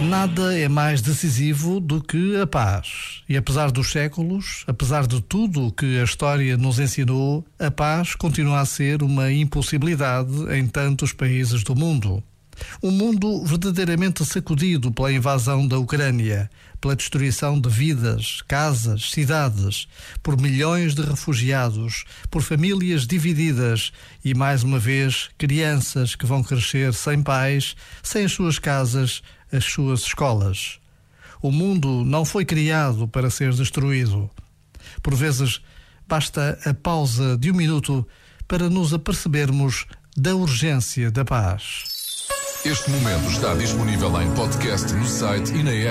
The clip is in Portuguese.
Nada é mais decisivo do que a paz. E apesar dos séculos, apesar de tudo o que a história nos ensinou, a paz continua a ser uma impossibilidade em tantos países do mundo. Um mundo verdadeiramente sacudido pela invasão da Ucrânia, pela destruição de vidas, casas, cidades, por milhões de refugiados, por famílias divididas e, mais uma vez, crianças que vão crescer sem pais, sem as suas casas, as suas escolas. O mundo não foi criado para ser destruído. Por vezes, basta a pausa de um minuto para nos apercebermos da urgência da paz. Este momento está disponível em podcast no site e na app.